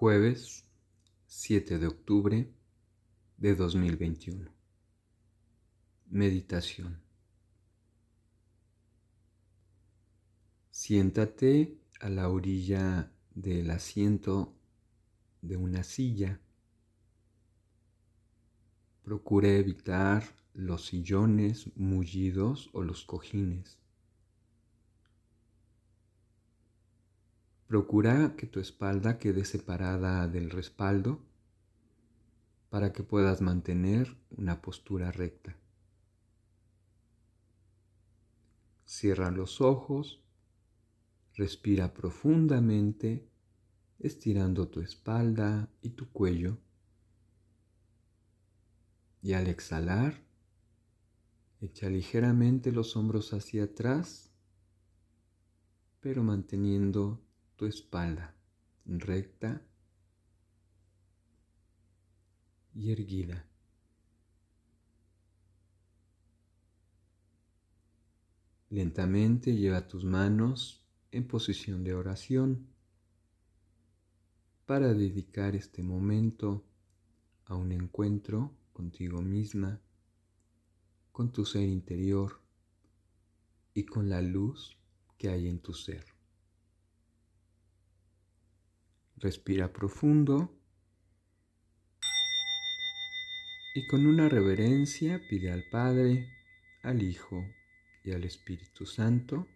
Jueves 7 de octubre de 2021. Meditación. Siéntate a la orilla del asiento de una silla. Procura evitar los sillones mullidos o los cojines. Procura que tu espalda quede separada del respaldo para que puedas mantener una postura recta. Cierra los ojos, respira profundamente, estirando tu espalda y tu cuello. Y al exhalar, echa ligeramente los hombros hacia atrás, pero manteniendo tu espalda recta y erguida. Lentamente lleva tus manos en posición de oración para dedicar este momento a un encuentro contigo misma, con tu ser interior y con la luz que hay en tu ser. Respira profundo y con una reverencia pide al Padre, al Hijo y al Espíritu Santo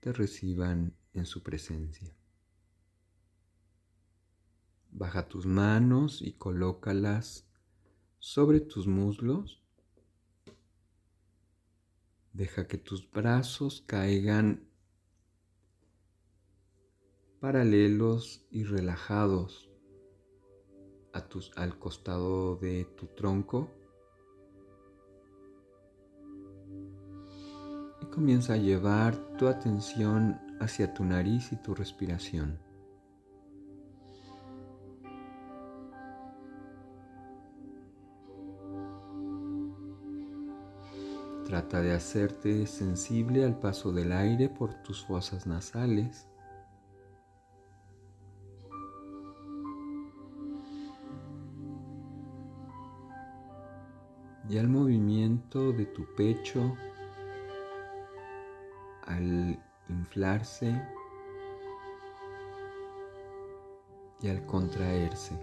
te reciban en su presencia. Baja tus manos y colócalas sobre tus muslos. Deja que tus brazos caigan paralelos y relajados al costado de tu tronco. Y comienza a llevar tu atención hacia tu nariz y tu respiración. Trata de hacerte sensible al paso del aire por tus fosas nasales y al movimiento de tu pecho al inflarse y al contraerse.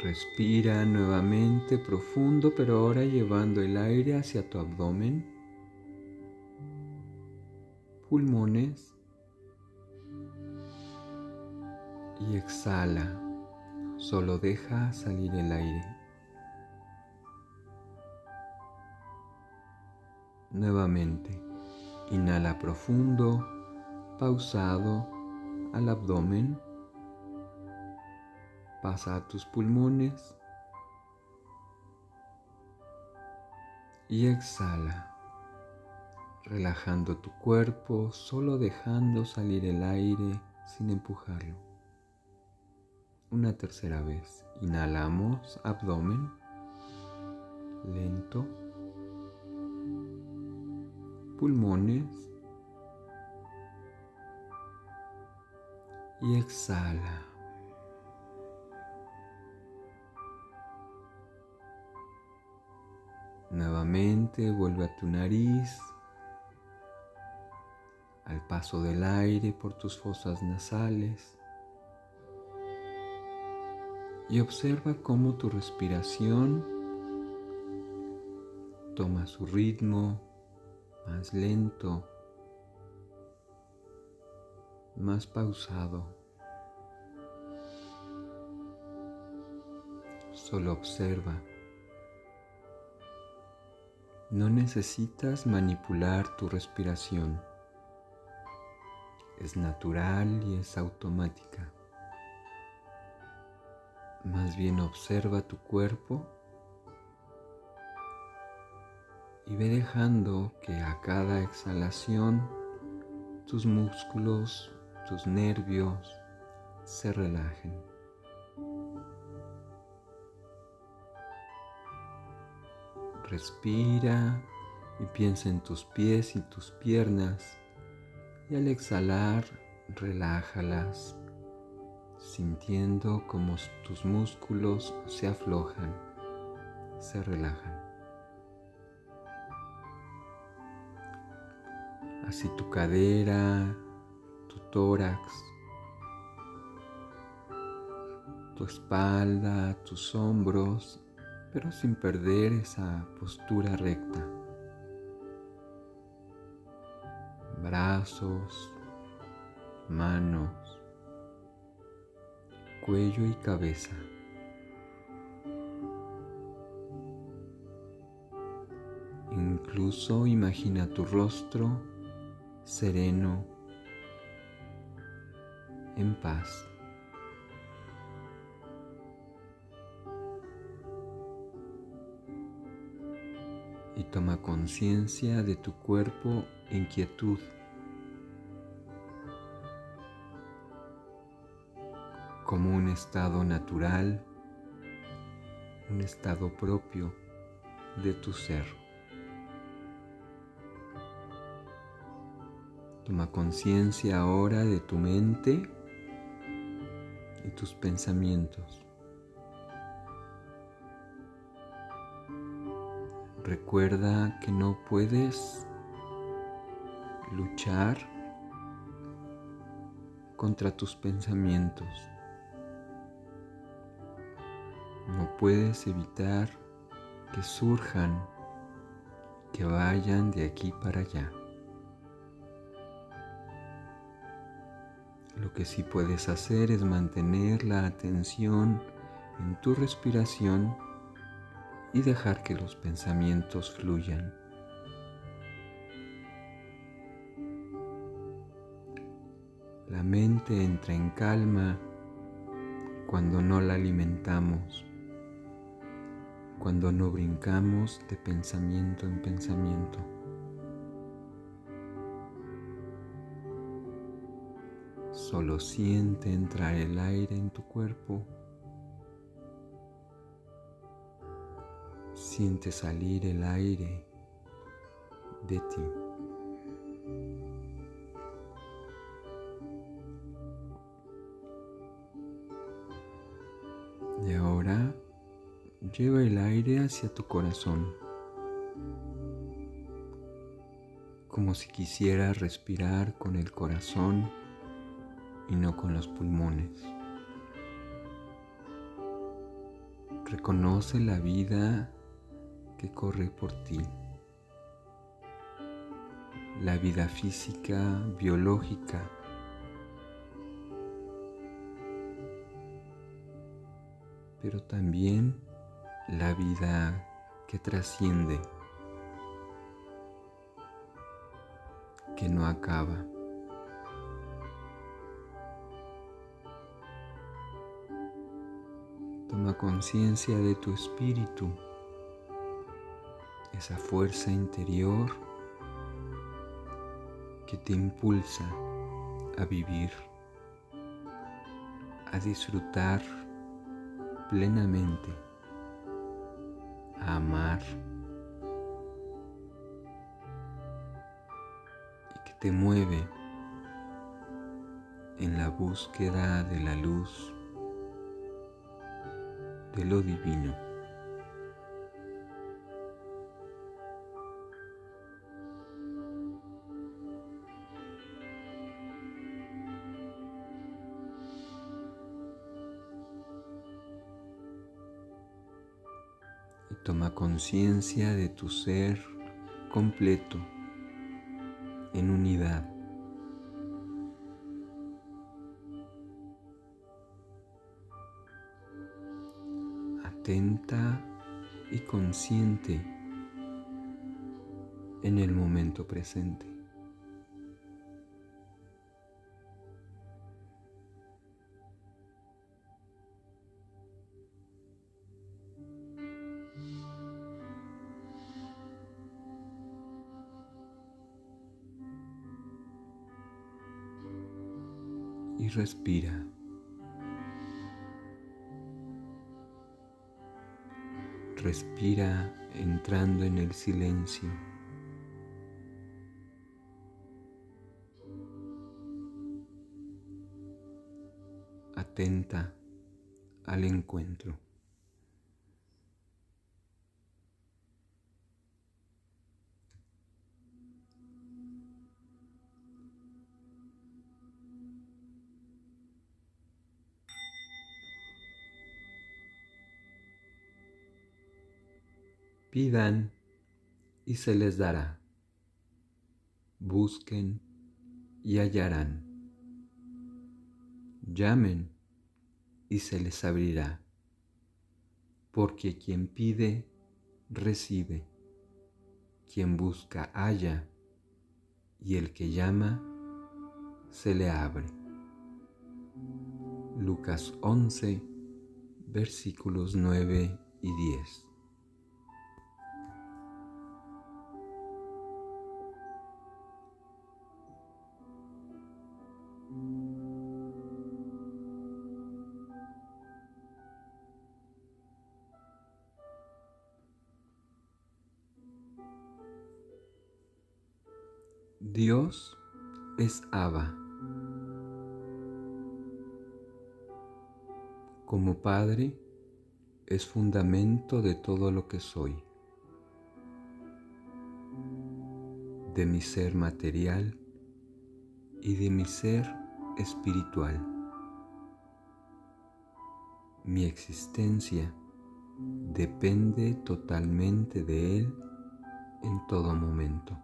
Respira nuevamente profundo, pero ahora llevando el aire hacia tu abdomen pulmones y exhala. Solo deja salir el aire. Nuevamente, inhala profundo, pausado al abdomen. Pasa a tus pulmones y exhala relajando tu cuerpo, solo dejando salir el aire sin empujarlo. Una tercera vez, inhalamos abdomen, lento, pulmones y exhala. Nuevamente vuelve a tu nariz paso del aire por tus fosas nasales y observa cómo tu respiración toma su ritmo más lento, más pausado. Solo observa. No necesitas manipular tu respiración es natural y es automática. Más bien observa tu cuerpo y ve dejando que a cada exhalación tus músculos, tus nervios se relajen. Respira y piensa en tus pies y tus piernas y al exhalar relájalas sintiendo como tus músculos se aflojan, se relajan. Así tu cadera, tu tórax, tu espalda, tus hombros, pero sin perder esa postura recta. Brazos, manos, cuello y cabeza. Incluso imagina tu rostro sereno, en paz. Y toma conciencia de tu cuerpo en quietud. Como un estado natural, un estado propio de tu ser. Toma conciencia ahora de tu mente y tus pensamientos. Recuerda que no puedes luchar contra tus pensamientos. Puedes evitar que surjan, que vayan de aquí para allá. Lo que sí puedes hacer es mantener la atención en tu respiración y dejar que los pensamientos fluyan. La mente entra en calma cuando no la alimentamos cuando no brincamos de pensamiento en pensamiento. Solo siente entrar el aire en tu cuerpo. Siente salir el aire de ti. Lleva el aire hacia tu corazón, como si quisieras respirar con el corazón y no con los pulmones. Reconoce la vida que corre por ti, la vida física, biológica, pero también la vida que trasciende, que no acaba. Toma conciencia de tu espíritu, esa fuerza interior que te impulsa a vivir, a disfrutar plenamente amar y que te mueve en la búsqueda de la luz, de lo divino. Toma conciencia de tu ser completo en unidad. Atenta y consciente en el momento presente. Y respira. Respira entrando en el silencio. Atenta al encuentro. Pidan y se les dará. Busquen y hallarán. Llamen y se les abrirá. Porque quien pide, recibe. Quien busca, halla. Y el que llama, se le abre. Lucas 11, versículos 9 y 10. Dios es Abba. Como Padre es fundamento de todo lo que soy, de mi ser material y de mi ser espiritual. Mi existencia depende totalmente de Él en todo momento.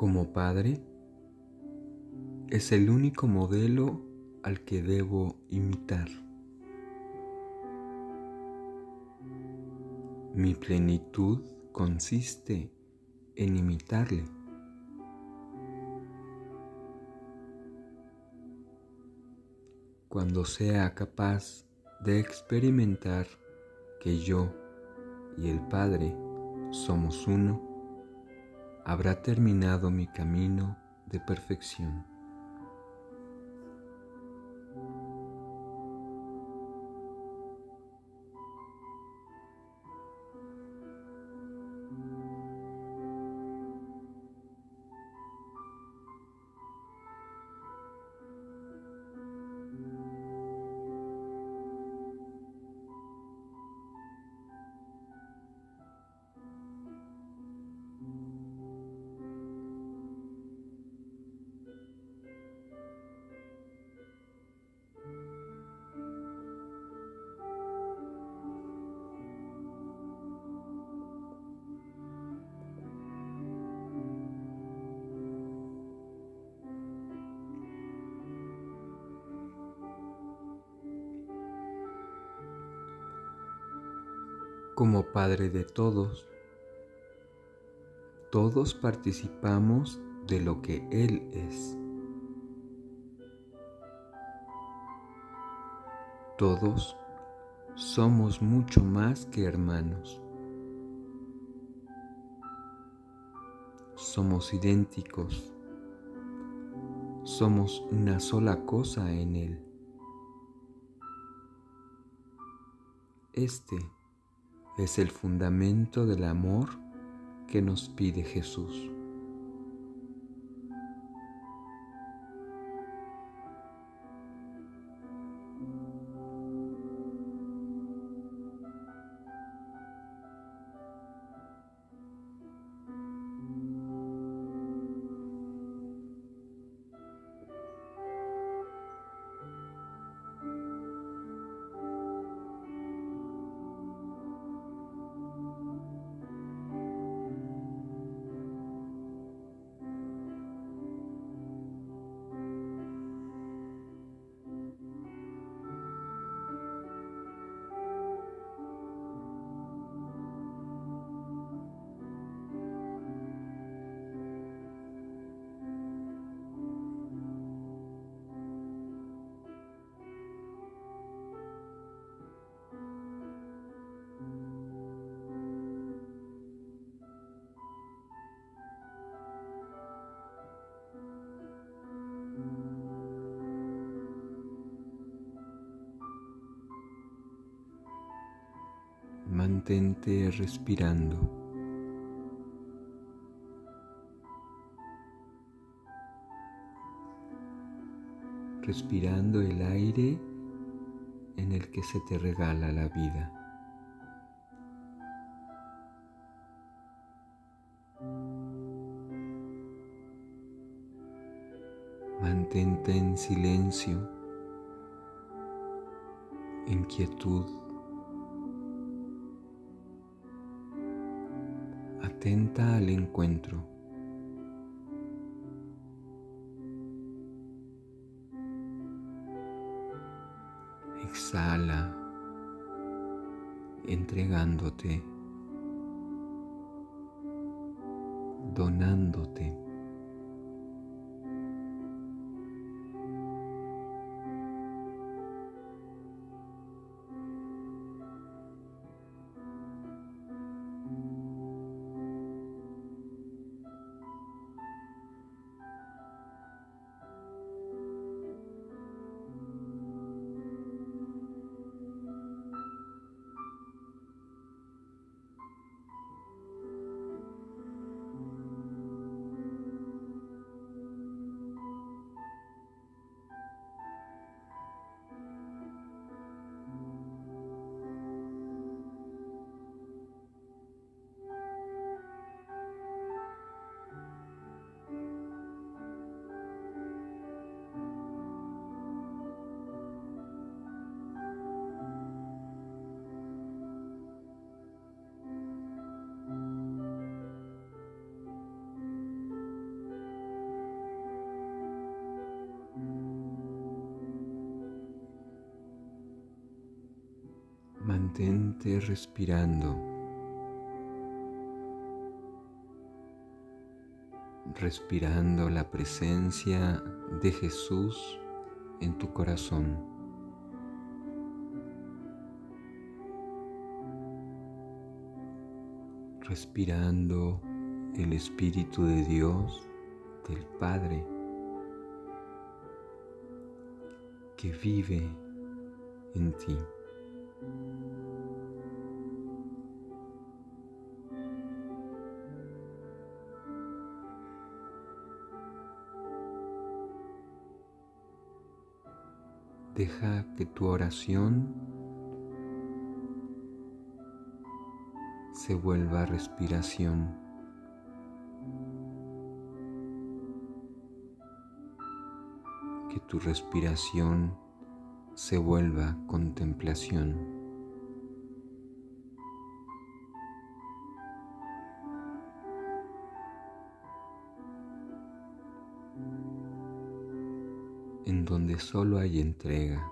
Como padre es el único modelo al que debo imitar. Mi plenitud consiste en imitarle. Cuando sea capaz de experimentar que yo y el Padre somos uno, habrá terminado mi camino de perfección. Como Padre de todos. Todos participamos de lo que Él es. Todos somos mucho más que hermanos. Somos idénticos. Somos una sola cosa en Él. Este es el fundamento del amor que nos pide Jesús. Mantente respirando. Respirando el aire en el que se te regala la vida. Mantente en silencio, en quietud, atenta al encuentro. Exhala, entregándote, donándote. Mantente respirando. Respirando la presencia de Jesús en tu corazón. Respirando el Espíritu de Dios, del Padre, que vive en ti. Deja que tu oración se vuelva respiración. Que tu respiración se vuelva contemplación. En donde solo hay entrega.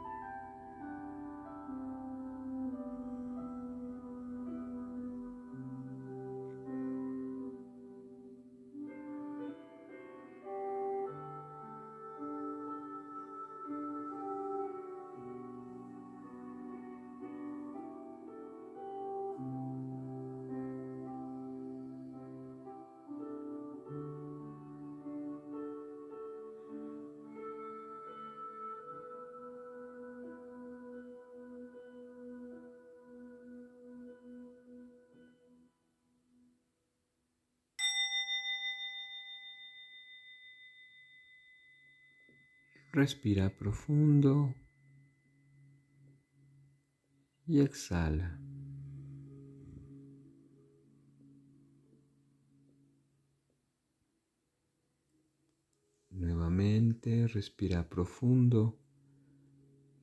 Respira profundo y exhala. Nuevamente respira profundo,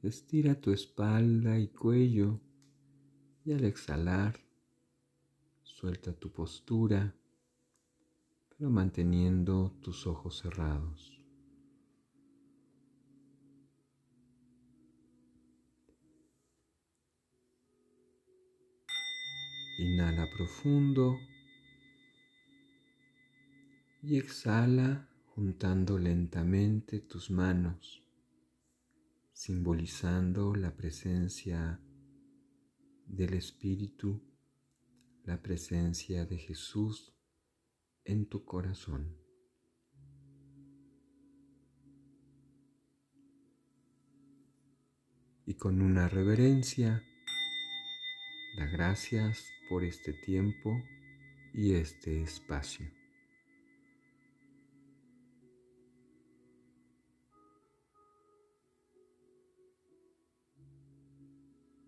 estira tu espalda y cuello y al exhalar suelta tu postura, pero manteniendo tus ojos cerrados. Inhala profundo y exhala juntando lentamente tus manos, simbolizando la presencia del Espíritu, la presencia de Jesús en tu corazón. Y con una reverencia, da gracias por este tiempo y este espacio.